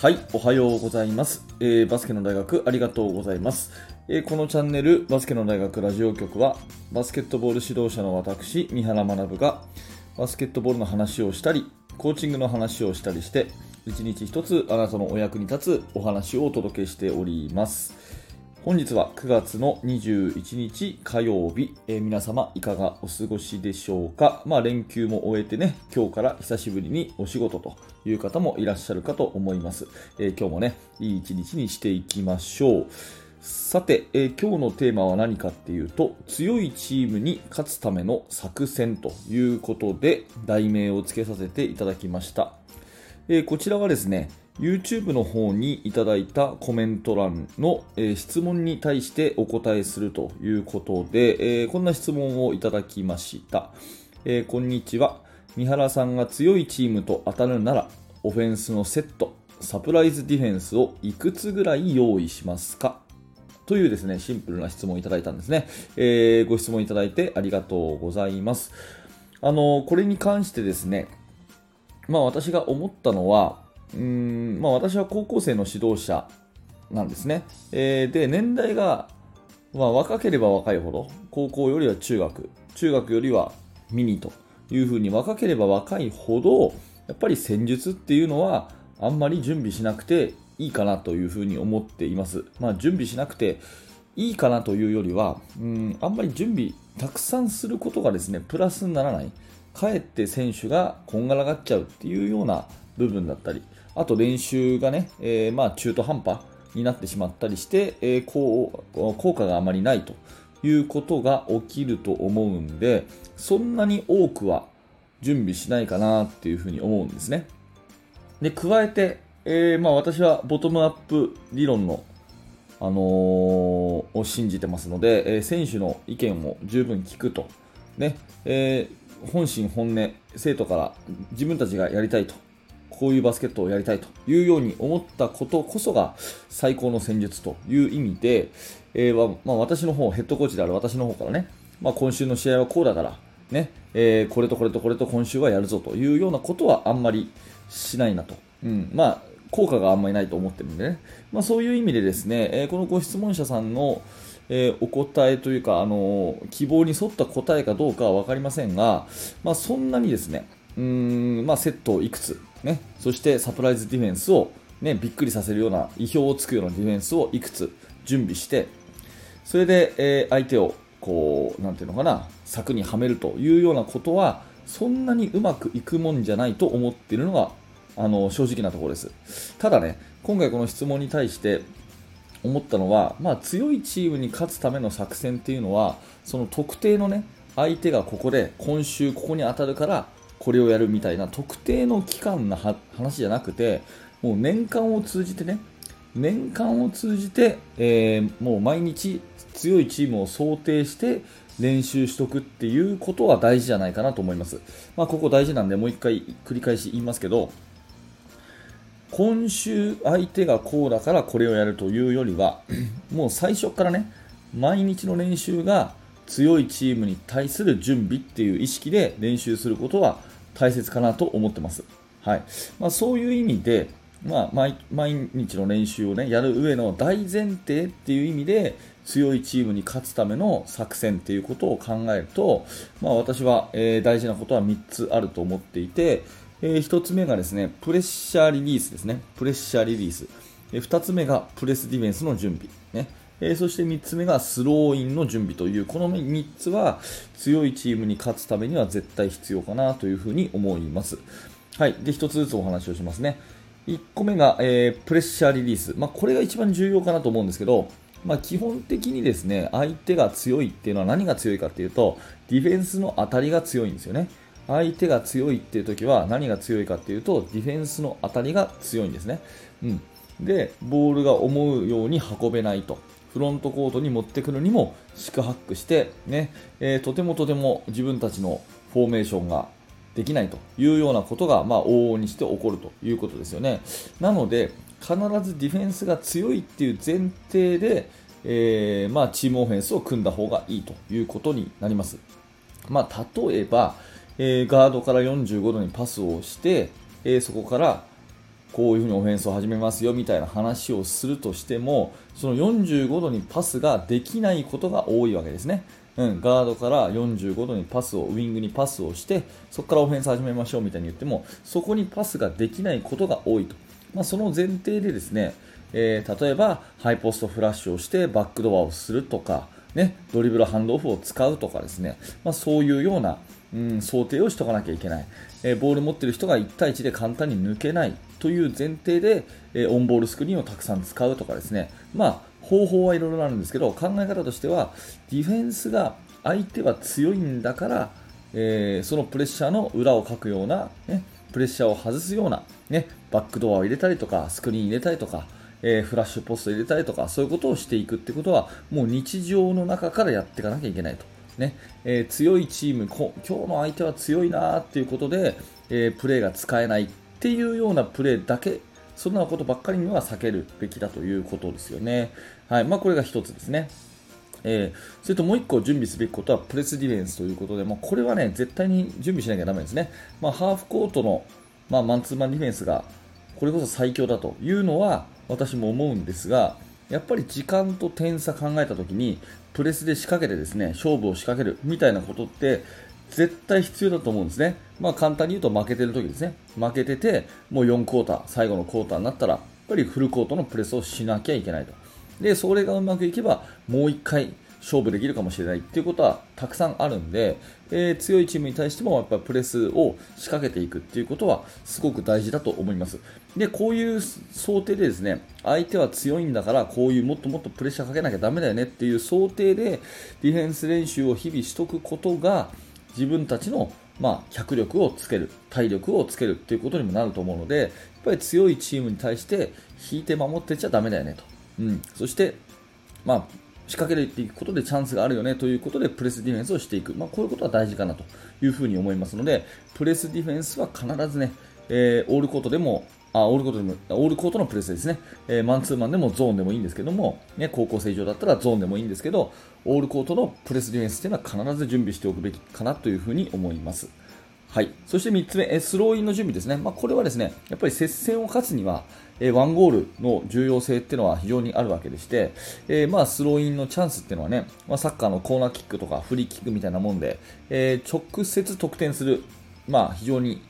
はい、おはようございます。えーバスケの大学ありがとうございます。えーこのチャンネル、バスケの大学ラジオ局は、バスケットボール指導者の私、三原学が、バスケットボールの話をしたり、コーチングの話をしたりして、一日一つあなたのお役に立つお話をお届けしております。本日は9月の21日火曜日、えー皆様いかがお過ごしでしょうか、まあ、連休も終えてね今日から久しぶりにお仕事という方もいらっしゃるかと思います、えー今日もねいい一日にしていきましょう。さて、えー今日のテーマは何かっていうと強いチームに勝つための作戦ということで題名を付けさせていただきました。えこちらはですね、YouTube の方にいただいたコメント欄の、え質問に対してお答えするということで、えこんな質問をいただきました。えこんにちは。三原さんが強いチームと当たるなら、オフェンスのセット、サプライズディフェンスをいくつぐらい用意しますか？というですね、シンプルな質問をいただいたんですね。えーご質問いただいてありがとうございます。あの、これに関してですね、まあ私が思ったのは、うん、まあ私は高校生の指導者なんですね。えーで、年代が、まあ若ければ若いほど、高校よりは中学、中学よりはミニというふうに若ければ若いほど、やっぱり戦術っていうのはあんまり準備しなくていいかなというふうに思っています。まあ準備しなくていいかなというよりは、うん、あんまり準備たくさんすることがですね、プラスにならない。かえって選手がこんがらがっちゃうっていうような部分だったり、あと練習がね、えーまあ中途半端になってしまったりして、えー効果があまりないということが起きると思うんで、そんなに多くは準備しないかなっていうふうに思うんですね。で、加えて、えーまあ、私はボトムアップ理論のあのーを信じてますので、えー選手の意見を十分聞くと、ねえー本心本音、生徒から自分たちがやりたいと、こういうバスケットをやりたいというように思ったことこそが最高の戦術という意味で、えーまあ、私の方、ヘッドコーチである私の方からね、まあ、今週の試合はこうだから、ねえーこれとこれとこれと今週はやるぞというようなことはあんまりしないなと。うんまあ効果があんまりないと思ってるんでね、まあ、そういう意味でですね、えーこのご質問者さんの、えーお答えというか、あのー希望に沿った答えかどうかは分かりませんが、まあ、そんなにですね、うんまあ、セットをいくつ、ね、そしてサプライズディフェンスを、ね、びっくりさせるような意表をつくようなディフェンスをいくつ準備して、それで、えー相手をこう、なんていうのかな、柵にはめるというようなことは、そんなにうまくいくもんじゃないと思っているのが、あの、正直なところです。ただね、今回この質問に対して思ったのは、まあ強いチームに勝つための作戦っていうのは、その特定のね、相手がここで、今週ここに当たるから、これをやるみたいな特定の期間の話じゃなくて、もう年間を通じてね、年間を通じて、えーもう毎日強いチームを想定して練習しとくっていうことは大事じゃないかなと思います。まあ、ここ大事なんでもう一回繰り返し言いますけど、今週相手がこうだからこれをやるというよりは、もう最初からね、毎日の練習が強いチームに対する準備っていう意識で練習することは大切かなと思ってます。はい。まあ、そういう意味で、まあ、毎日の練習をね、やる上の大前提っていう意味で、強いチームに勝つための作戦っていうことを考えると、まあ、私は、えー大事なことは3つあると思っていて、え1つ目がですね、プレッシャーリリースですね。プレッシャーリリース。え2つ目がプレスディフェンスの準備。ね。えーそして3つ目がスローインの準備という、この3つは強いチームに勝つためには絶対必要かなというふうに思います。はい。で、1つずつお話をしますね。1個目が、えープレッシャーリリース。まあ、これが一番重要かなと思うんですけど、まあ、基本的にですね、相手が強いっていうのは何が強いかっていうと、ディフェンスの当たりが強いんですよね。相手が強いっていう時は何が強いかっていうと、ディフェンスの当たりが強いんですね。うん。で、ボールが思うように運べないと。フロントコートに持ってくるにも四苦八苦して、ね、えーとてもとても自分たちのフォーメーションができないというようなことが、まあ、往々にして起こるということですよね。なので、必ずディフェンスが強いっていう前提で、えーまあ、チームオフェンスを組んだ方がいいということになります。まあ、例えば、えーガードから45度にパスをして、えーそこからこういうふうにオフェンスを始めますよみたいな話をするとしてもその45度にパスができないことが多いわけですね。うん、ガードから45度にパスをウイングにパスをしてそこからオフェンス始めましょうみたいに言ってもそこにパスができないことが多いと、まあ、その前提でですね、えー、例えばハイポストフラッシュをしてバックドアをするとか、ね、ドリブルハンドオフを使うとかですね、まあ、そういうような、うん、想定をしておかなきゃいけない、えー、ボール持ってる人が1対1で簡単に抜けないという前提で、えー、オンボールスクリーンをたくさん使うとかですね、まあ、方法はいろいろあるんですけど考え方としてはディフェンスが相手は強いんだから、えー、そのプレッシャーの裏をかくような、ね、プレッシャーを外すような、ね、バックドアを入れたりとかスクリーン入れたりとか、えー、フラッシュポスト入れたりとかそういうことをしていくってことはもう日常の中からやっていかなきゃいけないと。ねえー、強いチーム今日の相手は強いなということで、えー、プレーが使えないっていうようなプレーだけそんなことばっかりには避けるべきだということですよね。はいまあ、これが1つですね。えー、それともう1個準備すべきことはプレスディフェンスということで、まあ、これはね絶対に準備しなきゃだめですね、まあ、ハーフコートの、まあ、マンツーマンディフェンスがこれこそ最強だというのは私も思うんですがやっぱり時間と点差考えたときにプレスで仕掛けてですね勝負を仕掛けるみたいなことって絶対必要だと思うんですね、まあ、簡単に言うと負けてる時ですね。負けててもう4クォーター最後のクォーターになったらやっぱりフルコートのプレスをしなきゃいけないと。でそれがうまくいけばもう1回勝負できるかもしれないっていうことはたくさんあるんで、えー、強いチームに対してもやっぱりプレスを仕掛けていくっていうことはすごく大事だと思います。で、こういう想定でですね、相手は強いんだからこういうもっともっとプレッシャーかけなきゃだめだよねっていう想定でディフェンス練習を日々しとくことが自分たちのまあ、脚力をつける、体力をつけるということにもなると思うので、やっぱり強いチームに対して引いて守ってちゃだめだよねと。うん、そして、まあ、仕掛けていくことでチャンスがあるよねということでプレスディフェンスをしていく、まあ、こういうことは大事かなというふに思いますのでプレスディフェンスは必ずね、えー、オールコートでもあオールコートでもオールコートのプレスですね、えー、マンツーマンでもゾーンでもいいんですけども、ね、高校生以上だったらゾーンでもいいんですけどオールコートのプレスディフェンスというのは必ず準備しておくべきかなというふうに思います。はい、そして3つ目、スローインの準備ですね、まあ、これはですねやっぱり接戦を勝つには、えワンゴールの重要性っていうのは非常にあるわけでして、えー、まあスローインのチャンスっていうのはね、まあ、サッカーのコーナーキックとかフリーキックみたいなもんで、えー、直接得点する、まあ、非常に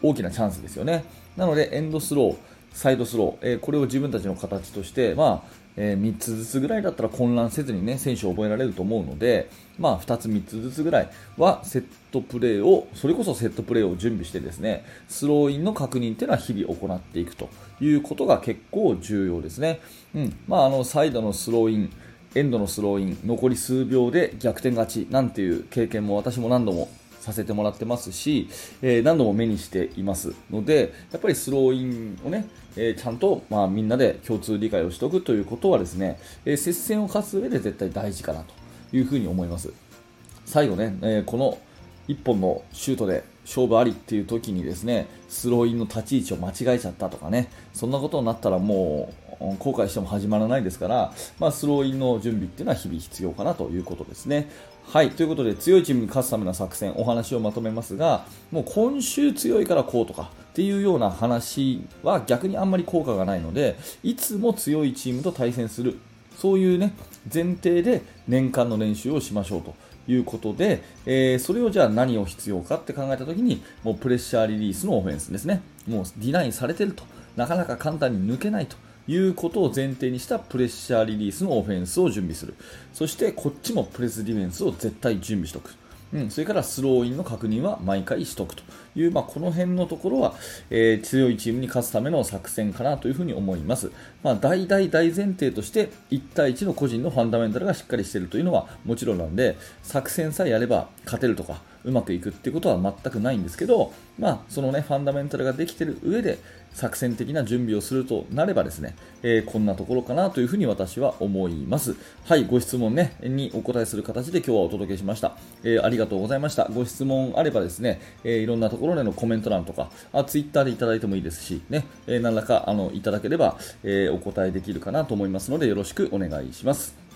大きなチャンスですよね。なのでエンドスロー、サイドスロー、えー、これを自分たちの形として、まあえー、3つずつぐらいだったら混乱せずにね選手も覚えられると思うので、まあ、2つ、3つずつぐらいはセットプレーをそれこそセットプレーを準備してですねスローインの確認というのは日々行っていくということが結構重要ですね。うんまあ、あのサイドのスローインエンドのスローイン残り数秒で逆転勝ちなんていう経験も私も何度もさせてもらってますし、えー、何度も目にしています。のでやっぱりスローインをね、えー、ちゃんと、まあ、みんなで共通理解をしておくということはですね、えー、接戦を勝つ上で絶対大事かなというふうに思います。最後ね、えこの1本のシュートで勝負ありっていう時にですねスローインの立ち位置を間違えちゃったとかねそんなことになったらもう後悔しても始まらないですから、まあ、スローインの準備っていうのは日々必要かなということですね。はい、ということで強いチームに勝つための作戦お話をまとめますがもう今週強いからこうとかっていうような話は逆にあんまり効果がないのでいつも強いチームと対戦するそういうね前提で年間の練習をしましょうということで、えー、それをじゃあ何を必要かって考えたときにもうプレッシャーリリースのオフェンスですね。もうディナインされてると。なかなか簡単に抜けないと。いうことを前提にしたプレッシャーリリースのオフェンスを準備する。そしてこっちもプレスディフェンスを絶対準備しておく。うん、それからスローインの確認は毎回しとくという、まあ、この辺のところは、えー、強いチームに勝つための作戦かなというふうに思います。まあ、大大大前提として1対1の個人のファンダメンタルがしっかりしているというのはもちろんなんで作戦さえやれば勝てるとかうまくいくっていうことは全くないんですけど、まあ、そのねファンダメンタルができている上で作戦的な準備をするとなればですね、えー、こんなところかなというふうに私は思います。はい、ご質問ね、にお答えする形で今日はお届けしました。えー、ありがとうございました。ご質問あればですね、えー、いろんなところでのコメント欄とか、あツイッターでいただいてもいいですし、ね、え何らかあのいただければ、えお答えできるかなと思いますので、よろしくお願いします。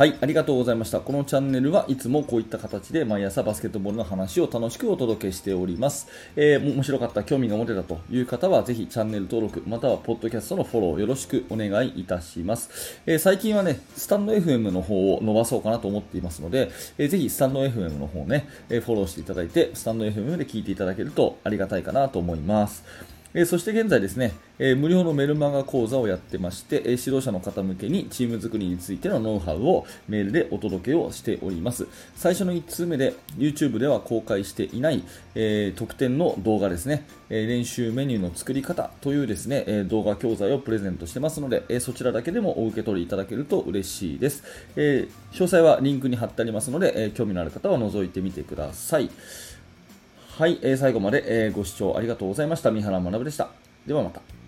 はい、ありがとうございました。このチャンネルはいつもこういった形で毎朝バスケットボールの話を楽しくお届けしております。えー、面白かった、興味が持てたという方はぜひチャンネル登録、またはポッドキャストのフォローよろしくお願いいたします。えー、最近はね、スタンド FM の方を伸ばそうかなと思っていますので、えー、ぜひスタンド FM の方ね、えフォローしていただいて、スタンド FM で聞いていただけるとありがたいかなと思います。えそして現在ですね、え無料のメルマガ講座をやってまして、え指導者の方向けにチーム作りについてのノウハウをメールでお届けをしております。最初の1通目で YouTube では公開していない、え特典の動画ですね、え練習メニューの作り方というですね、え動画教材をプレゼントしてますので、えそちらだけでもお受け取りいただけると嬉しいです。え詳細はリンクに貼ってありますので、え興味のある方は覗いてみてください。はい、えー、最後まで、えー、ご視聴ありがとうございました。三原学でした。ではまた。